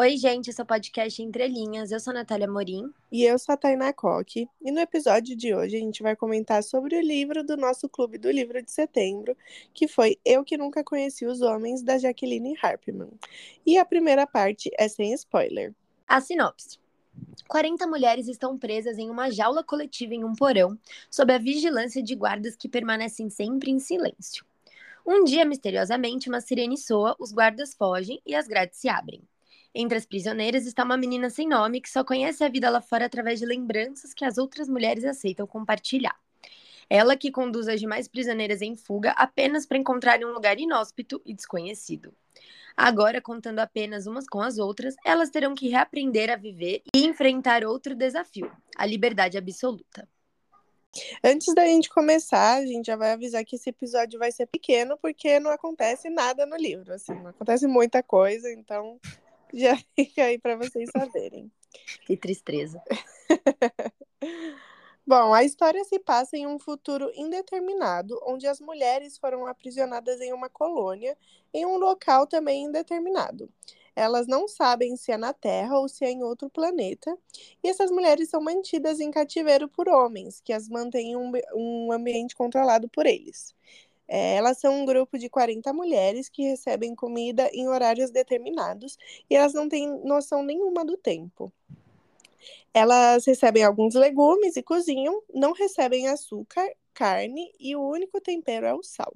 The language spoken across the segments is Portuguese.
Oi, gente, esse é o podcast Entre Linhas. Eu sou a Natália Morim. E eu sou a Tainá Coque. E no episódio de hoje a gente vai comentar sobre o livro do nosso Clube do Livro de Setembro, que foi Eu Que Nunca Conheci os Homens, da Jacqueline Harpman. E a primeira parte é sem spoiler. A sinopse. 40 mulheres estão presas em uma jaula coletiva em um porão, sob a vigilância de guardas que permanecem sempre em silêncio. Um dia, misteriosamente, uma sirene soa, os guardas fogem e as grades se abrem. Entre as prisioneiras está uma menina sem nome que só conhece a vida lá fora através de lembranças que as outras mulheres aceitam compartilhar. Ela que conduz as demais prisioneiras em fuga apenas para encontrarem um lugar inóspito e desconhecido. Agora, contando apenas umas com as outras, elas terão que reaprender a viver e enfrentar outro desafio: a liberdade absoluta. Antes da gente começar, a gente já vai avisar que esse episódio vai ser pequeno, porque não acontece nada no livro, assim, não acontece muita coisa, então já fica aí para vocês saberem. Que tristeza. Bom, a história se passa em um futuro indeterminado, onde as mulheres foram aprisionadas em uma colônia, em um local também indeterminado. Elas não sabem se é na Terra ou se é em outro planeta, e essas mulheres são mantidas em cativeiro por homens, que as mantêm em um, um ambiente controlado por eles. É, elas são um grupo de 40 mulheres que recebem comida em horários determinados e elas não têm noção nenhuma do tempo. Elas recebem alguns legumes e cozinham, não recebem açúcar, carne e o único tempero é o sal.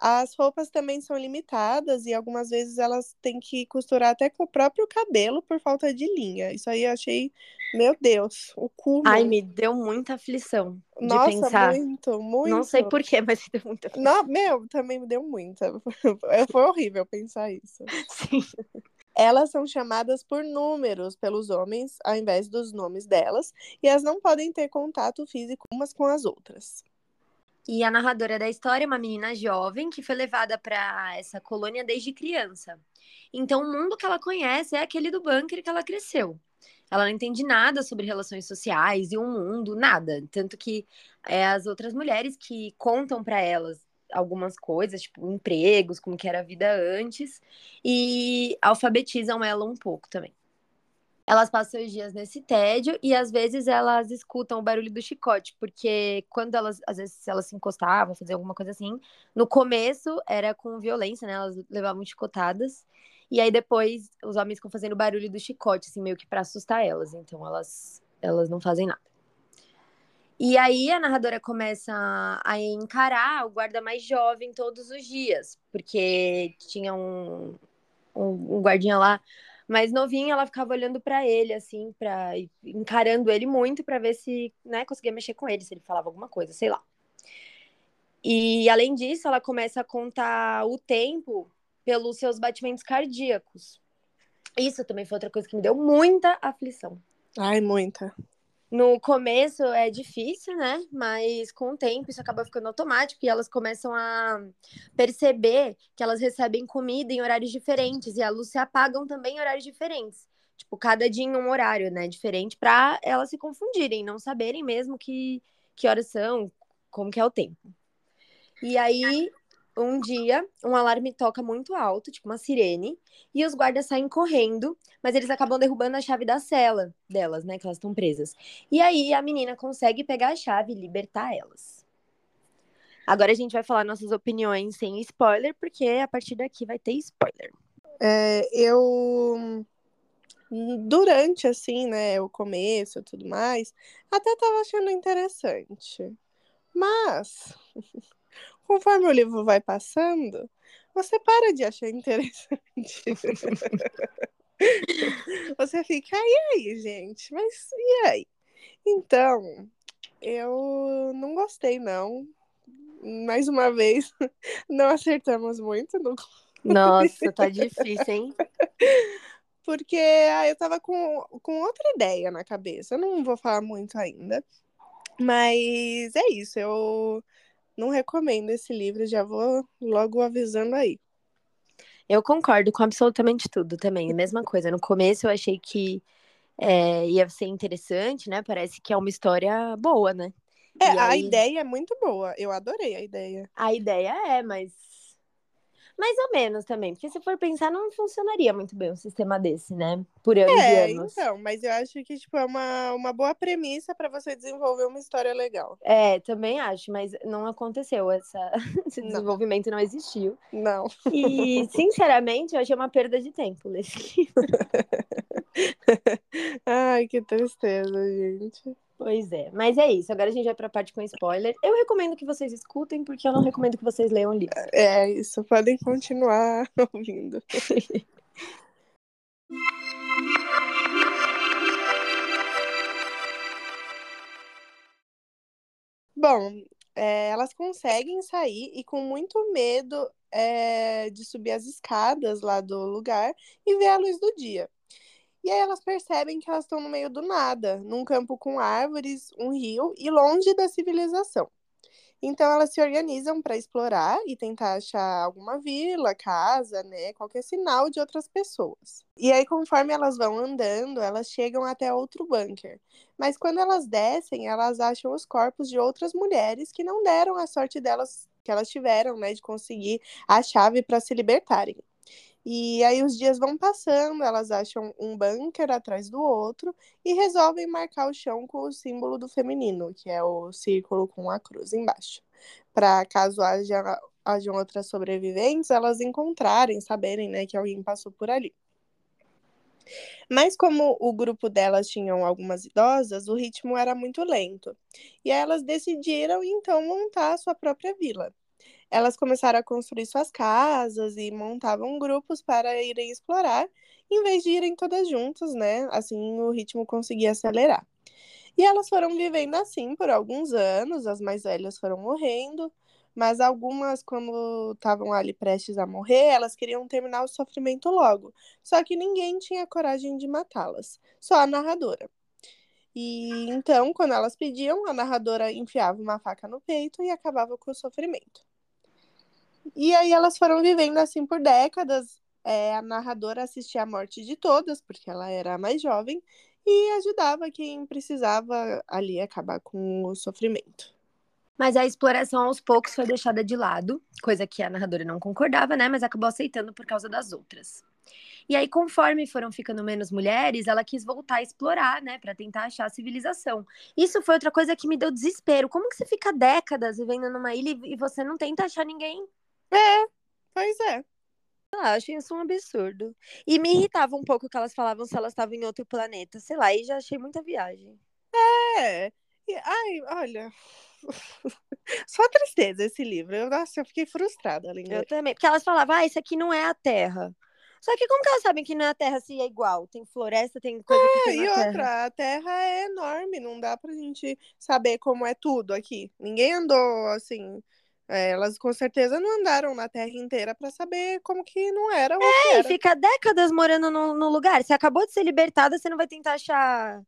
As roupas também são limitadas e algumas vezes elas têm que costurar até com o próprio cabelo por falta de linha. Isso aí eu achei, meu Deus, o cu. Ai, me deu muita aflição de Nossa, pensar. muito, muito. Não sei porquê, mas me deu muita aflição. Não, meu, também me deu muita. Foi horrível pensar isso. Sim. Elas são chamadas por números pelos homens, ao invés dos nomes delas, e elas não podem ter contato físico umas com as outras. E a narradora da história é uma menina jovem que foi levada para essa colônia desde criança. Então, o mundo que ela conhece é aquele do bunker que ela cresceu. Ela não entende nada sobre relações sociais e o mundo, nada. Tanto que é as outras mulheres que contam para elas algumas coisas, tipo empregos, como que era a vida antes, e alfabetizam ela um pouco também. Elas passam os dias nesse tédio e às vezes elas escutam o barulho do chicote, porque quando elas, às vezes, elas se encostavam, faziam alguma coisa assim, no começo era com violência, né? Elas levavam chicotadas. E aí depois os homens ficam fazendo barulho do chicote, assim, meio que para assustar elas. Então elas, elas não fazem nada. E aí a narradora começa a encarar o guarda mais jovem todos os dias, porque tinha um, um, um guardinha lá mais novinho, ela ficava olhando para ele, assim, para encarando ele muito para ver se, né, conseguia mexer com ele, se ele falava alguma coisa, sei lá. E além disso, ela começa a contar o tempo pelos seus batimentos cardíacos. Isso também foi outra coisa que me deu muita aflição. Ai, muita. No começo é difícil, né? Mas com o tempo isso acaba ficando automático e elas começam a perceber que elas recebem comida em horários diferentes e a luz se apagam também em horários diferentes. Tipo, cada dia em um horário, né? Diferente para elas se confundirem, não saberem mesmo que, que horas são, como que é o tempo. E aí um dia, um alarme toca muito alto, tipo uma sirene, e os guardas saem correndo, mas eles acabam derrubando a chave da cela delas, né? Que elas estão presas. E aí a menina consegue pegar a chave e libertar elas. Agora a gente vai falar nossas opiniões sem spoiler, porque a partir daqui vai ter spoiler. É, eu durante assim, né, o começo e tudo mais, até tava achando interessante. Mas conforme o livro vai passando, você para de achar interessante. você fica, e aí, gente? Mas e aí? Então, eu não gostei, não. Mais uma vez, não acertamos muito no. Nossa, tá difícil, hein? Porque ah, eu tava com, com outra ideia na cabeça. Eu não vou falar muito ainda. Mas é isso, eu não recomendo esse livro, já vou logo avisando aí. Eu concordo com absolutamente tudo também. A mesma coisa. No começo eu achei que é, ia ser interessante, né? Parece que é uma história boa, né? É, aí... a ideia é muito boa. Eu adorei a ideia. A ideia é, mas. Mais ou menos também, porque se for pensar, não funcionaria muito bem um sistema desse, né? Por anos É, e anos. então, mas eu acho que tipo, é uma, uma boa premissa para você desenvolver uma história legal. É, também acho, mas não aconteceu essa, esse Não. desenvolvimento, não existiu. Não. E, sinceramente, eu achei uma perda de tempo ler esse livro. Ai, que tristeza, gente. Pois é, mas é isso. Agora a gente vai pra parte com spoiler. Eu recomendo que vocês escutem, porque eu não recomendo que vocês leiam o livro. É isso, podem continuar ouvindo. Bom, é, elas conseguem sair e com muito medo é, de subir as escadas lá do lugar e ver a luz do dia. E aí elas percebem que elas estão no meio do nada, num campo com árvores, um rio e longe da civilização. Então elas se organizam para explorar e tentar achar alguma vila, casa, né, qualquer sinal de outras pessoas. E aí conforme elas vão andando, elas chegam até outro bunker. Mas quando elas descem, elas acham os corpos de outras mulheres que não deram a sorte delas que elas tiveram, né, de conseguir a chave para se libertarem. E aí os dias vão passando, elas acham um bunker atrás do outro e resolvem marcar o chão com o símbolo do feminino, que é o círculo com a cruz embaixo. Para caso haja, hajam outras sobreviventes, elas encontrarem, saberem né, que alguém passou por ali. Mas como o grupo delas tinham algumas idosas, o ritmo era muito lento. E elas decidiram então montar a sua própria vila elas começaram a construir suas casas e montavam grupos para irem explorar, em vez de irem todas juntas, né? Assim o ritmo conseguia acelerar. E elas foram vivendo assim por alguns anos, as mais velhas foram morrendo, mas algumas, quando estavam ali prestes a morrer, elas queriam terminar o sofrimento logo. Só que ninguém tinha coragem de matá-las, só a narradora. E então, quando elas pediam, a narradora enfiava uma faca no peito e acabava com o sofrimento. E aí elas foram vivendo assim por décadas. É, a narradora assistia a morte de todas, porque ela era a mais jovem, e ajudava quem precisava ali acabar com o sofrimento. Mas a exploração aos poucos foi deixada de lado, coisa que a narradora não concordava, né? Mas acabou aceitando por causa das outras. E aí, conforme foram ficando menos mulheres, ela quis voltar a explorar, né, para tentar achar a civilização. Isso foi outra coisa que me deu desespero. Como que você fica décadas vivendo numa ilha e você não tenta achar ninguém? É, pois é. Eu acho isso um absurdo. E me irritava um pouco que elas falavam se elas estavam em outro planeta. Sei lá, e já achei muita viagem. É. E, ai, olha. Só tristeza esse livro. Eu, nossa, eu fiquei frustrada ali. Eu também. Porque elas falavam, ah, isso aqui não é a Terra. Só que como que elas sabem que não é a Terra se é igual? Tem floresta, tem coisa que É, tem e na Terra. outra, a Terra é enorme, não dá pra gente saber como é tudo aqui. Ninguém andou assim. É, elas com certeza não andaram na Terra inteira pra saber como que não era o É, e era. fica décadas morando no, no lugar. Você acabou de ser libertada, você não vai tentar achar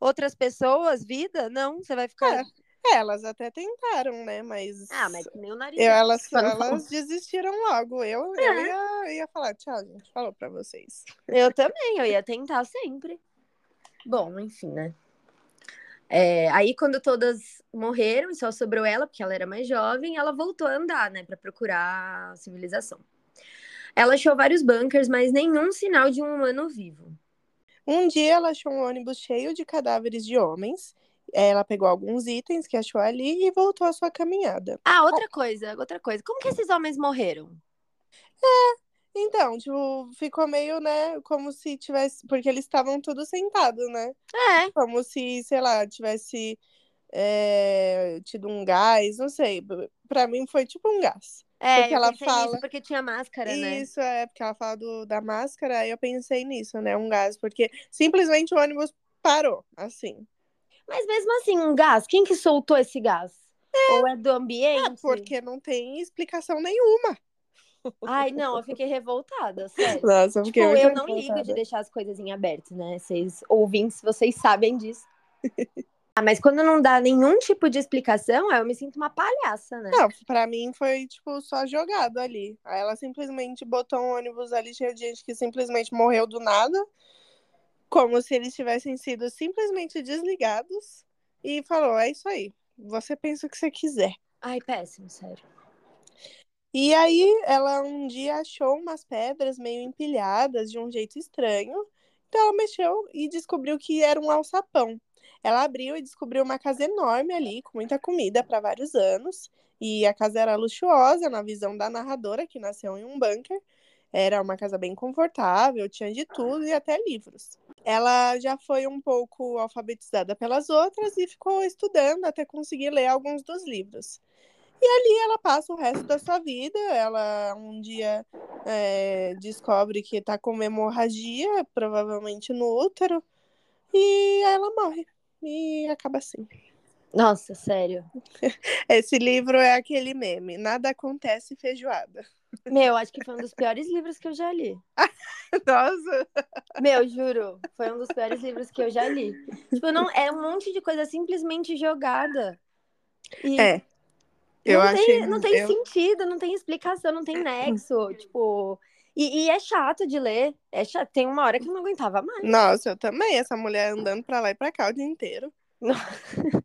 outras pessoas, vida? Não, você vai ficar. É, elas até tentaram, né? Mas. Ah, mas que nem o nariz. Eu, elas, elas desistiram logo. Eu, É. eu ia, ia falar, tchau, gente. Falou pra vocês. Eu também, eu ia tentar sempre. Bom, enfim, né? É, aí, quando todas morreram e só sobrou ela, porque ela era mais jovem, ela voltou a andar, né, para procurar a civilização. Ela achou vários bunkers, mas nenhum sinal de um humano vivo. Um dia ela achou um ônibus cheio de cadáveres de homens. Ela pegou alguns itens que achou ali e voltou à sua caminhada. Ah, outra coisa, outra coisa. Como que esses homens morreram? Então, tipo, ficou meio, né, como se tivesse. Porque eles estavam todos sentados, né? É, Como se, sei lá, tivesse é, tido um gás, não sei. Pra mim foi tipo um gás. é, Porque ela fala- porque tinha máscara, né? Isso é, porque ela fala do, da máscara, aí eu pensei nisso, né? Um gás, porque simplesmente o ônibus parou, assim. Mas mesmo assim, um gás, quem que soltou esse gás? Ou é do ambiente? Porque não tem explicação nenhuma. Ai, não, eu fiquei revoltada, sério. Nossa, eu Tipo, eu não ligo de revoltada. deixar as coisas em aberto, né? Vocês ouvintes, vocês sabem disso. ah, mas quando não dá nenhum tipo de explicação, eu me sinto uma palhaça, né? Não, pra mim foi, tipo, só jogado ali. Aí ela simplesmente botou um ônibus ali cheio de gente que simplesmente morreu do nada, como se eles tivessem sido simplesmente desligados, e falou: é isso aí. Você pensa o que você quiser. Ai, péssimo, sério. E aí ela um dia achou umas pedras meio empilhadas de um jeito estranho. Então ela mexeu e descobriu que era um alçapão. Ela abriu e descobriu uma casa enorme ali, com muita comida para vários anos. E a casa era luxuosa, na visão da narradora, que nasceu em um bunker. Era uma casa bem confortável, tinha de tudo e até livros. Ela já foi um pouco alfabetizada pelas outras e ficou estudando até conseguir ler alguns dos livros. E ali ela passa o resto da sua vida. Ela um dia é, descobre que está com uma hemorragia, provavelmente no útero, e ela morre. E acaba assim. Nossa, sério. Esse livro é aquele meme. Nada acontece feijoada. Meu, acho que foi um dos piores livros que eu já li. Nossa! Meu, juro, foi um dos piores livros que eu já li. Tipo, não, é um monte de coisa simplesmente jogada. E é. Eu não achei, tem, não tem eu... sentido, não tem explicação, não tem nexo. tipo. E, e, é chato de ler. É chato. Tem uma hora que eu não aguentava mais. Nossa, eu também. Essa mulher andando pra lá e pra cá o dia inteiro.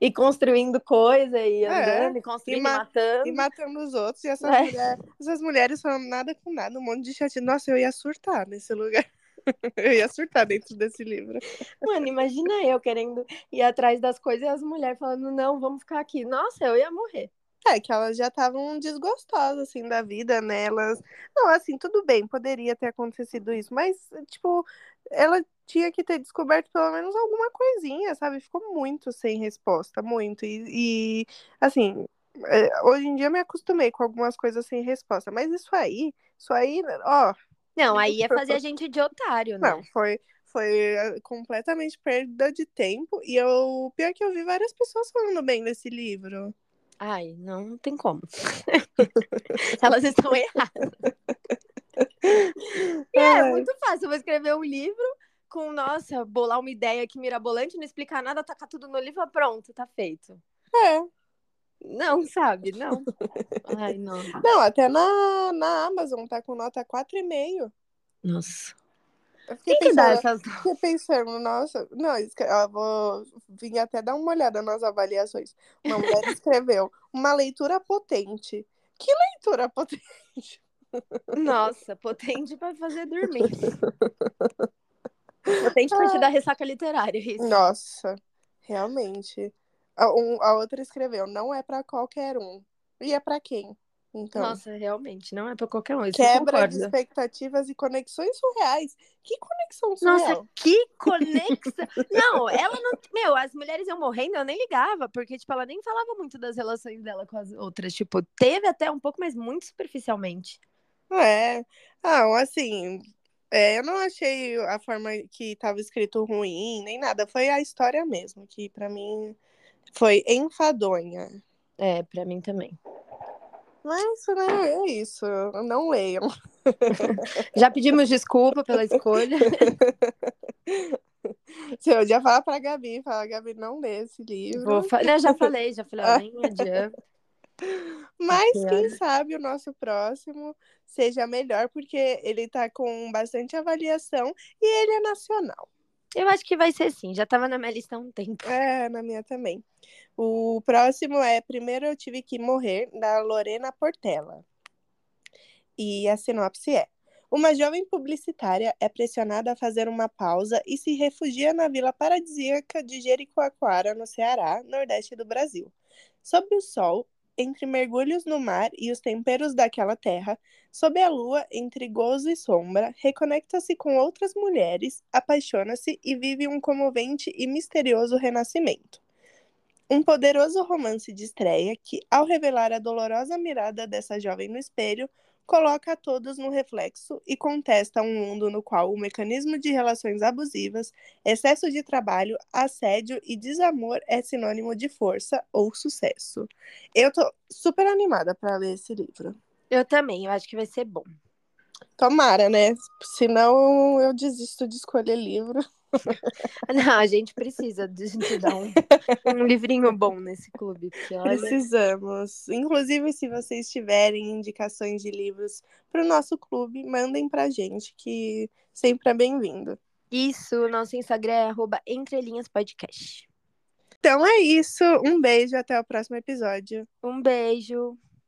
e construindo coisa e é, andando é, e construindo e, ma matando. E matando os outros. E essas, é. mulher, essas mulheres falando nada com nada, um monte de chat. Nossa, eu ia surtar nesse lugar. eu ia surtar dentro desse livro. Mano, imagina eu querendo ir atrás das coisas e as mulheres falando, não, vamos ficar aqui. Nossa, eu ia morrer. É, que elas já estavam desgostosas, assim, da vida, né? Elas... Não, assim, tudo bem, poderia ter acontecido isso, mas, tipo, ela tinha que ter descoberto pelo menos alguma coisinha, sabe? Ficou muito sem resposta, muito. E, e assim, é, hoje em dia eu me acostumei com algumas coisas sem resposta, mas isso aí, isso aí, ó. Não, aí é fazer a gente de otário, né? Não, foi, foi é, completamente perda de tempo. E eu, pior que eu vi várias pessoas falando bem desse livro. Ai, não tem como. Elas estão erradas. E é muito fácil. Eu vou escrever um livro com, nossa, bolar uma ideia aqui mirabolante, não explicar nada, tacar tudo no livro, pronto, tá feito. É. Não, sabe? Não. Ai, não. Não, até na, na Amazon tá com nota 4,5. Nossa. Eu fiquei Quem pensando, que dá essas... fiquei pensando, nossa, não, eu vou vir até dar uma olhada nas avaliações. Uma mulher escreveu uma leitura potente. Que leitura potente? Nossa, potente para fazer dormir. potente para te dar ressaca literária. Isso. Nossa, realmente. A, um, a outra escreveu, não é para qualquer um. E é para quem? Então, Nossa, realmente, não é para qualquer um. Quebra de expectativas e conexões surreais. Que conexão surreal? Nossa, que conexão. não, ela não. Meu, as mulheres iam morrendo, eu nem ligava, porque, tipo, ela nem falava muito das relações dela com as outras. Tipo, teve até um pouco, mas muito superficialmente. É. Ah, assim, é, eu não achei a forma que estava escrito ruim, nem nada. Foi a história mesmo, que para mim foi enfadonha. É, para mim também. Mas, né, é isso. Não leiam. Já pedimos desculpa pela escolha. Se eu já falar pra Gabi, fala, Gabi, não lê esse livro. Fa... Não, já falei, já falei, nem adianta. Mas quem sabe o nosso próximo seja melhor, porque ele tá com bastante avaliação e ele é nacional. Eu acho que vai ser sim, já estava na minha lista há um tempo. É, na minha também. O próximo é Primeiro Eu Tive Que Morrer, da Lorena Portela. E a sinopse é: Uma jovem publicitária é pressionada a fazer uma pausa e se refugia na vila paradisíaca de Jericoacoara, no Ceará, nordeste do Brasil. Sob o sol, entre mergulhos no mar e os temperos daquela terra, sob a lua, entre gozo e sombra, reconecta-se com outras mulheres, apaixona-se e vive um comovente e misterioso renascimento. Um poderoso romance de estreia que, ao revelar a dolorosa mirada dessa jovem no espelho, coloca a todos no reflexo e contesta um mundo no qual o mecanismo de relações abusivas, excesso de trabalho, assédio e desamor é sinônimo de força ou sucesso. Eu tô super animada para ler esse livro. Eu também, eu acho que vai ser bom. Tomara, né? Senão eu desisto de escolher livro. Não, a gente precisa de, de dar um, um livrinho bom nesse clube. Olha... Precisamos. Inclusive, se vocês tiverem indicações de livros para o nosso clube, mandem para a gente, que sempre é bem-vindo. Isso, nosso Instagram é entrelinhaspodcast. Então é isso. Um beijo, até o próximo episódio. Um beijo.